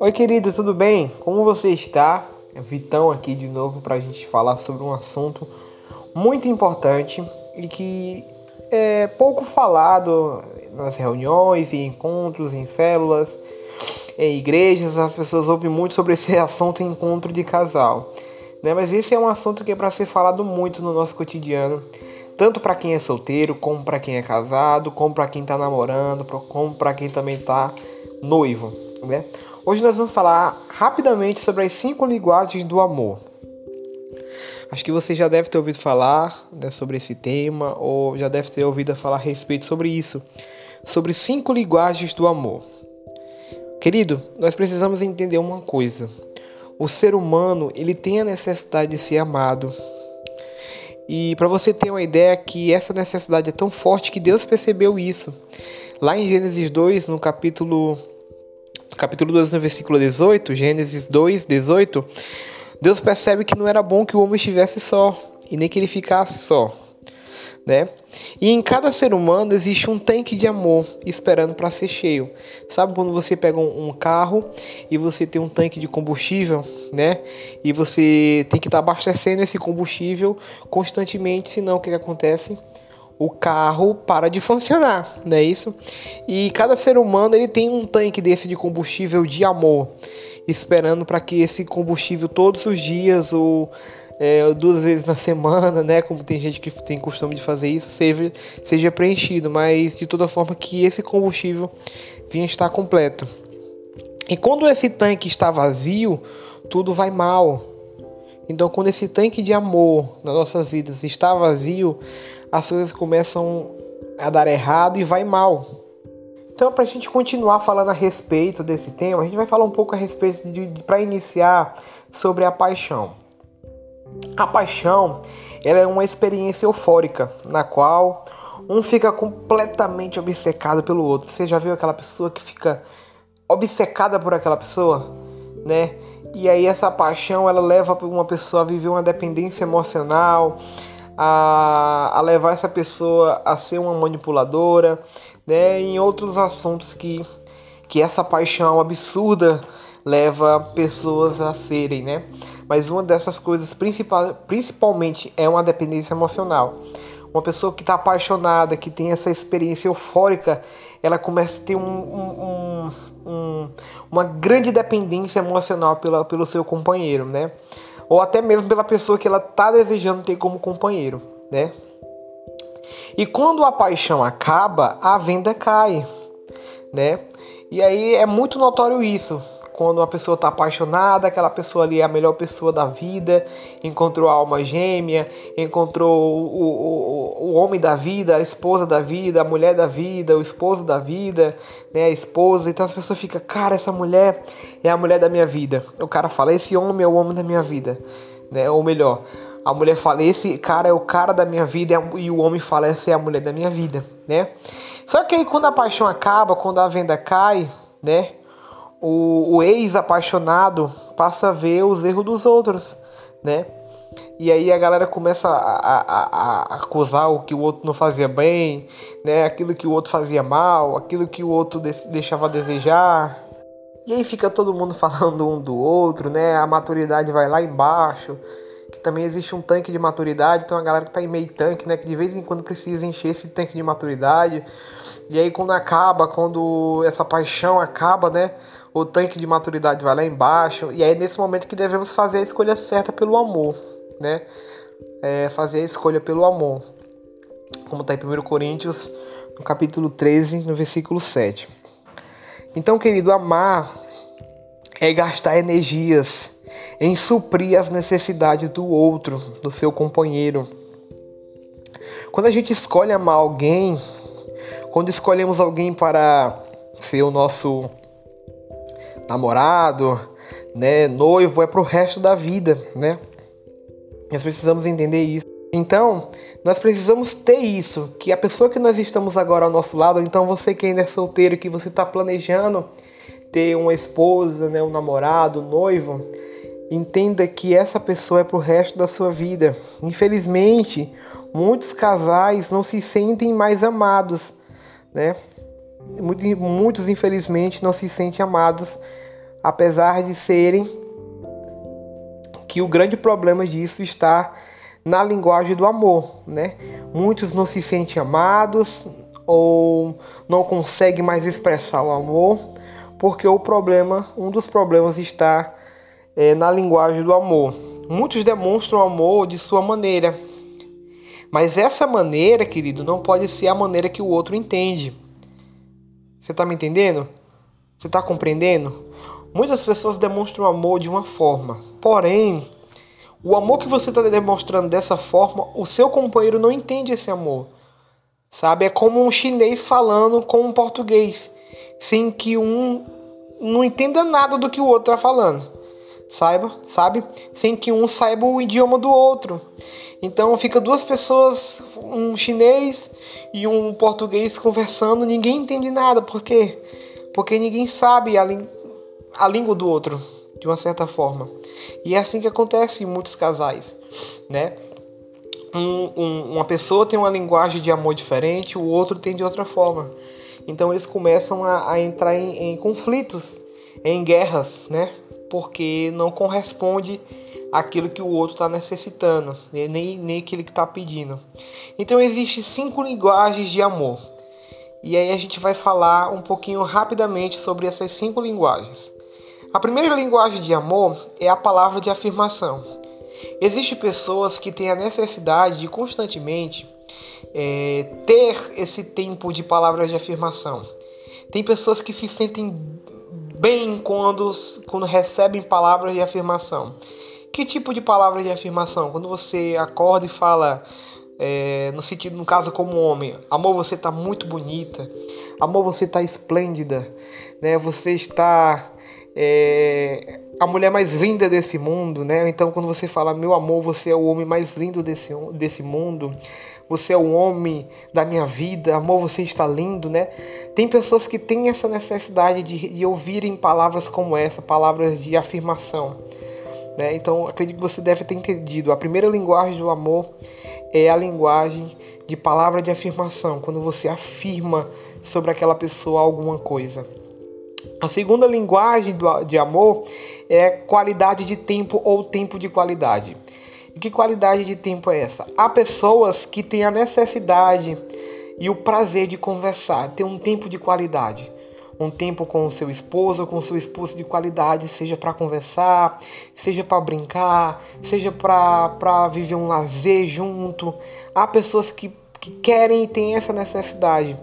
Oi, querido, tudo bem? Como você está? É Vitão aqui de novo para a gente falar sobre um assunto muito importante e que é pouco falado nas reuniões e encontros em células, em igrejas. As pessoas ouvem muito sobre esse assunto encontro de casal, né? Mas esse é um assunto que é para ser falado muito no nosso cotidiano, tanto para quem é solteiro, como para quem é casado, como para quem está namorando, como para quem também está noivo, né? Hoje nós vamos falar rapidamente sobre as cinco linguagens do amor. Acho que você já deve ter ouvido falar né, sobre esse tema ou já deve ter ouvido falar a respeito sobre isso, sobre cinco linguagens do amor. Querido, nós precisamos entender uma coisa. O ser humano, ele tem a necessidade de ser amado. E para você ter uma ideia que essa necessidade é tão forte que Deus percebeu isso. Lá em Gênesis 2, no capítulo capítulo 2, no versículo 18, Gênesis 2, 18, Deus percebe que não era bom que o homem estivesse só e nem que ele ficasse só. Né? E em cada ser humano existe um tanque de amor esperando para ser cheio. Sabe quando você pega um, carro e você tem um tanque de combustível, né? E você tem que estar tá abastecendo esse combustível constantemente, senão o que, que acontece? o carro para de funcionar, não é isso? E cada ser humano ele tem um tanque desse de combustível de amor, esperando para que esse combustível todos os dias ou é, duas vezes na semana, né? Como tem gente que tem costume de fazer isso, seja, seja preenchido, mas de toda forma que esse combustível venha estar completo. E quando esse tanque está vazio, tudo vai mal. Então, quando esse tanque de amor nas nossas vidas está vazio, as coisas começam a dar errado e vai mal. Então, para a gente continuar falando a respeito desse tema, a gente vai falar um pouco a respeito de, de para iniciar sobre a paixão. A paixão, ela é uma experiência eufórica na qual um fica completamente obcecado pelo outro. Você já viu aquela pessoa que fica obcecada por aquela pessoa, né? E aí essa paixão ela leva uma pessoa a viver uma dependência emocional, a, a levar essa pessoa a ser uma manipuladora, né? Em outros assuntos que, que essa paixão absurda leva pessoas a serem, né? Mas uma dessas coisas principal, principalmente é uma dependência emocional. Uma pessoa que está apaixonada, que tem essa experiência eufórica, ela começa a ter um, um, um, uma grande dependência emocional pela, pelo seu companheiro, né? ou até mesmo pela pessoa que ela está desejando ter como companheiro, né? E quando a paixão acaba, a venda cai, né? E aí é muito notório isso. Quando uma pessoa está apaixonada, aquela pessoa ali é a melhor pessoa da vida, encontrou a alma gêmea, encontrou o, o, o homem da vida, a esposa da vida, a mulher da vida, o esposo da vida, né, a esposa. Então as pessoas ficam, cara, essa mulher é a mulher da minha vida. O cara fala, esse homem é o homem da minha vida, né? Ou melhor, a mulher fala, esse cara é o cara da minha vida, e o homem fala, essa é a mulher da minha vida, né? Só que aí quando a paixão acaba, quando a venda cai, né? O, o ex-apaixonado passa a ver os erros dos outros, né? E aí a galera começa a, a, a, acusar o que o outro não fazia bem, né? Aquilo que o outro fazia mal, aquilo que o outro deixava a desejar. E aí fica todo mundo falando um do outro, né? A maturidade vai lá embaixo. Que também existe um tanque de maturidade, então a galera que tá em meio tanque, né? Que de vez em quando precisa encher esse tanque de maturidade. E aí quando acaba, quando essa paixão acaba, né? O tanque de maturidade vai lá embaixo, e é nesse momento que devemos fazer a escolha certa pelo amor, né? É fazer a escolha pelo amor. Como está em 1 Coríntios, no capítulo 13, no versículo 7. Então, querido, amar é gastar energias em suprir as necessidades do outro, do seu companheiro. Quando a gente escolhe amar alguém, quando escolhemos alguém para ser o nosso namorado, né, noivo, é pro resto da vida, né? Nós precisamos entender isso. Então, nós precisamos ter isso, que a pessoa que nós estamos agora ao nosso lado, então você que ainda é solteiro, que você está planejando ter uma esposa, né, um namorado, um noivo, entenda que essa pessoa é pro resto da sua vida. Infelizmente, muitos casais não se sentem mais amados, né? Muitos infelizmente não se sentem amados, apesar de serem que o grande problema disso está na linguagem do amor, né? Muitos não se sentem amados ou não conseguem mais expressar o amor, porque o problema, um dos problemas está é, na linguagem do amor. Muitos demonstram amor de sua maneira, mas essa maneira, querido, não pode ser a maneira que o outro entende. Você está me entendendo? Você está compreendendo? Muitas pessoas demonstram amor de uma forma, porém, o amor que você está demonstrando dessa forma, o seu companheiro não entende esse amor. Sabe? É como um chinês falando com um português, sem que um não entenda nada do que o outro está falando saiba, sabe? Sem que um saiba o idioma do outro. Então fica duas pessoas, um chinês e um português conversando, ninguém entende nada, por quê? Porque ninguém sabe a, a língua do outro, de uma certa forma. E é assim que acontece em muitos casais, né? Um, um, uma pessoa tem uma linguagem de amor diferente, o outro tem de outra forma. Então eles começam a, a entrar em, em conflitos, em guerras, né? Porque não corresponde àquilo que o outro está necessitando, né? nem, nem aquilo que está pedindo. Então existem cinco linguagens de amor. E aí a gente vai falar um pouquinho rapidamente sobre essas cinco linguagens. A primeira linguagem de amor é a palavra de afirmação. Existem pessoas que têm a necessidade de constantemente é, ter esse tempo de palavras de afirmação. Tem pessoas que se sentem bem quando, quando recebem palavras de afirmação. Que tipo de palavra de afirmação? Quando você acorda e fala, é, no sentido, no caso como homem, amor, você está muito bonita, amor, você está esplêndida, né? Você está é, a mulher mais linda desse mundo, né? Então, quando você fala, meu amor, você é o homem mais lindo desse, desse mundo, você é o homem da minha vida, amor, você está lindo, né? Tem pessoas que têm essa necessidade de, de ouvirem palavras como essa, palavras de afirmação. Né? Então, acredito que você deve ter entendido. A primeira linguagem do amor é a linguagem de palavra de afirmação, quando você afirma sobre aquela pessoa alguma coisa. A segunda linguagem de amor é qualidade de tempo ou tempo de qualidade. E que qualidade de tempo é essa? Há pessoas que têm a necessidade e o prazer de conversar, ter um tempo de qualidade. Um tempo com o seu esposo ou com seu esposo de qualidade, seja para conversar, seja para brincar, seja para viver um lazer junto. Há pessoas que, que querem e têm essa necessidade.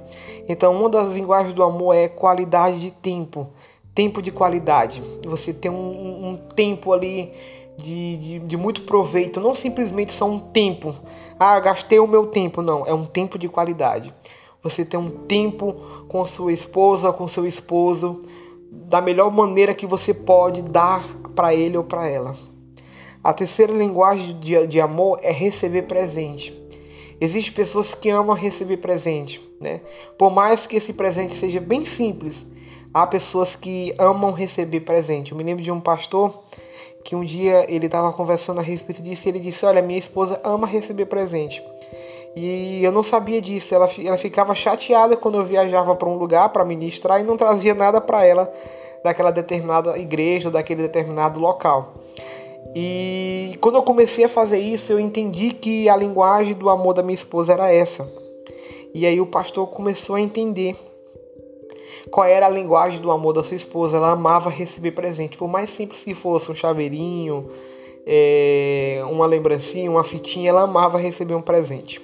Então, uma das linguagens do amor é qualidade de tempo, tempo de qualidade. Você tem um, um tempo ali de, de, de, muito proveito, não simplesmente só um tempo. Ah, gastei o meu tempo. Não, é um tempo de qualidade. Você tem um tempo com sua esposa, com seu esposo, da melhor maneira que você pode dar para ele ou para ela. A terceira linguagem de, de amor é receber presente. Existem pessoas que amam receber presente, né? Por mais que esse presente seja bem simples, há pessoas que amam receber presente. Eu me lembro de um pastor que um dia ele estava conversando a respeito disso e ele disse: Olha, minha esposa ama receber presente. E eu não sabia disso. Ela, ela ficava chateada quando eu viajava para um lugar para ministrar e não trazia nada para ela daquela determinada igreja, daquele determinado local. E quando eu comecei a fazer isso, eu entendi que a linguagem do amor da minha esposa era essa. E aí o pastor começou a entender qual era a linguagem do amor da sua esposa. Ela amava receber presente, por mais simples que fosse um chaveirinho, é, uma lembrancinha, uma fitinha, ela amava receber um presente.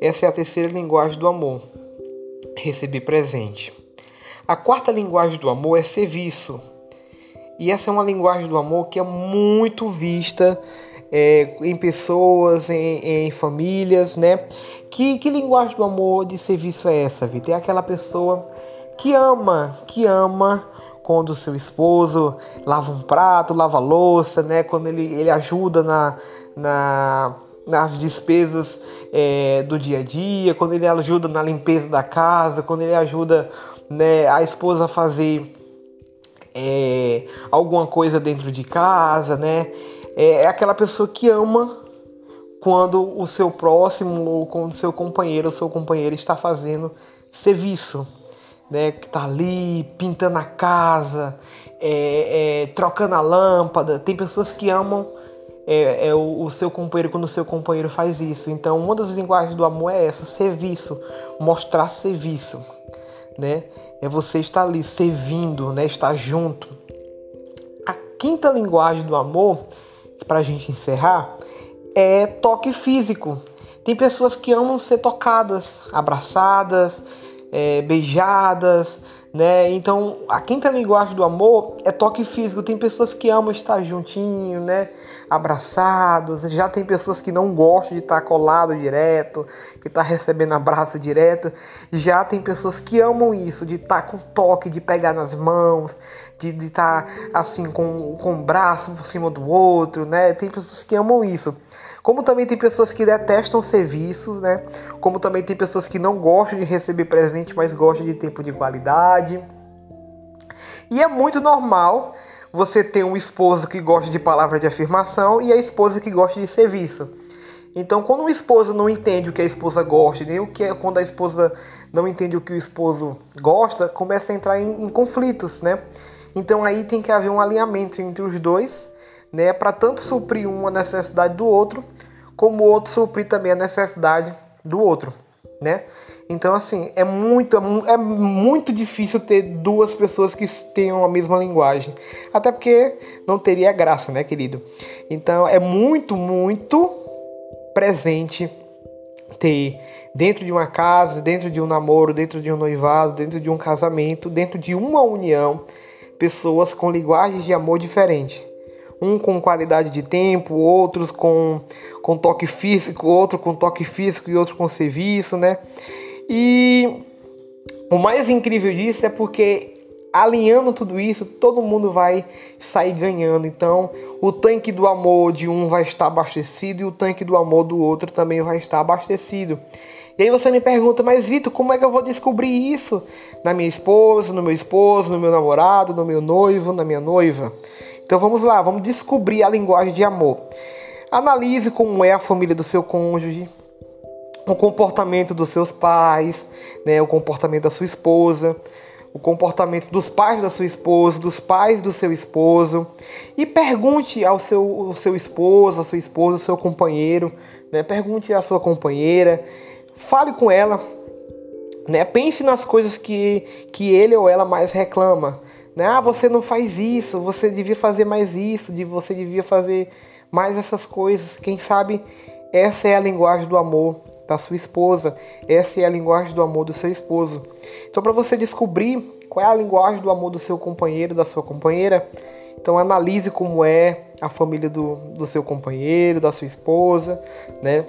Essa é a terceira linguagem do amor, receber presente. A quarta linguagem do amor é serviço. E essa é uma linguagem do amor que é muito vista é, em pessoas, em, em, famílias, né? Que, que linguagem do amor de serviço é essa, Vitor? É aquela pessoa que ama, que ama quando o seu esposo lava um prato, lava louça, né? Quando ele, ele ajuda na, na, nas despesas é, do dia a dia, quando ele ajuda na limpeza da casa, quando ele ajuda né, a esposa a fazer é, alguma coisa dentro de casa, né? É, é aquela pessoa que ama quando o seu próximo ou quando o seu companheiro ou seu companheiro está fazendo serviço. né, que tá ali pintando a casa, é, é, trocando a lâmpada. Tem pessoas que amam é, é o, o, seu companheiro quando o seu companheiro faz isso. Então, uma das linguagens do amor é essa: serviço, mostrar serviço, né? É você estar ali servindo, né? Estar junto. A quinta linguagem do amor, para a gente encerrar, é toque físico. Tem pessoas que amam ser tocadas, abraçadas, é, beijadas, né? Então, a quinta linguagem do amor é toque físico. Tem pessoas que amam estar juntinho, né? Abraçados. Já tem pessoas que não gostam de estar colado direto, que está recebendo abraço direto. Já tem pessoas que amam isso, de estar com toque, de pegar nas mãos, de estar assim com, o braço por cima do outro, né? Tem pessoas que amam isso. Como também tem pessoas que detestam serviços, né? Como também tem pessoas que não gostam de receber presente, mas gostam de tempo de qualidade. E é muito normal você ter um esposo que gosta de palavra de afirmação e a esposa que gosta de serviço. Então, quando o esposo não entende o que a esposa gosta, nem o que é quando a esposa não entende o que o esposo gosta, começa a entrar em, em conflitos, né? Então aí tem que haver um alinhamento entre os dois né, para tanto suprir uma necessidade do outro, como o outro suprir também a necessidade do outro, né? Então assim, é muito é muito difícil ter duas pessoas que tenham a mesma linguagem. Até porque não teria graça, né, querido? Então é muito muito presente ter dentro de uma casa, dentro de um namoro, dentro de um noivado, dentro de um casamento, dentro de uma união, pessoas com linguagens de amor diferentes um com qualidade de tempo, outros com, com toque físico, outro com toque físico e outro com serviço, né? E o mais incrível disso é porque alinhando tudo isso, todo mundo vai sair ganhando. Então, o tanque do amor de um vai estar abastecido e o tanque do amor do outro também vai estar abastecido. E aí você me pergunta, mas Vitor, como é que eu vou descobrir isso na minha esposa, no meu esposo, no meu namorado, no meu noivo, na minha noiva? Então vamos lá, vamos descobrir a linguagem de amor. Analise como é a família do seu cônjuge, o comportamento dos seus pais, né, o comportamento da sua esposa, o comportamento dos pais da sua esposa, dos pais do seu esposo, e pergunte ao seu, ao seu esposo, à sua esposa, ao seu companheiro, né, pergunte à sua companheira, fale com ela, né, pense nas coisas que, que ele ou ela mais reclama, né? Ah, você não faz isso, você devia fazer mais isso, você devia fazer mais essas coisas. Quem sabe essa é a linguagem do amor da sua esposa, essa é a linguagem do amor do seu esposo. Então, para você descobrir qual é a linguagem do amor do seu companheiro, da sua companheira, então analise como é a família do, do seu companheiro, da sua esposa, né?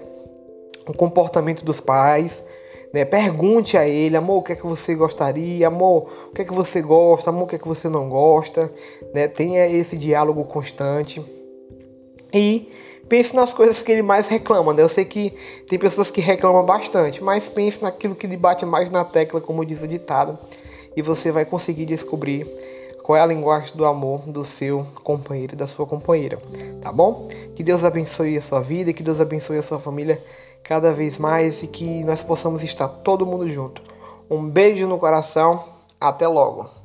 o comportamento dos pais, né? Pergunte a ele, amor, o que é que você gostaria? Amor, o que é que você gosta? Amor, o que é que você não gosta? Né? Tenha esse diálogo constante. E pense nas coisas que ele mais reclama. Né? Eu sei que tem pessoas que reclamam bastante, mas pense naquilo que lhe bate mais na tecla, como diz o ditado, e você vai conseguir descobrir qual é a linguagem do amor do seu companheiro e da sua companheira, tá bom? Que Deus abençoe a sua vida, que Deus abençoe a sua família cada vez mais e que nós possamos estar todo mundo junto. Um beijo no coração, até logo.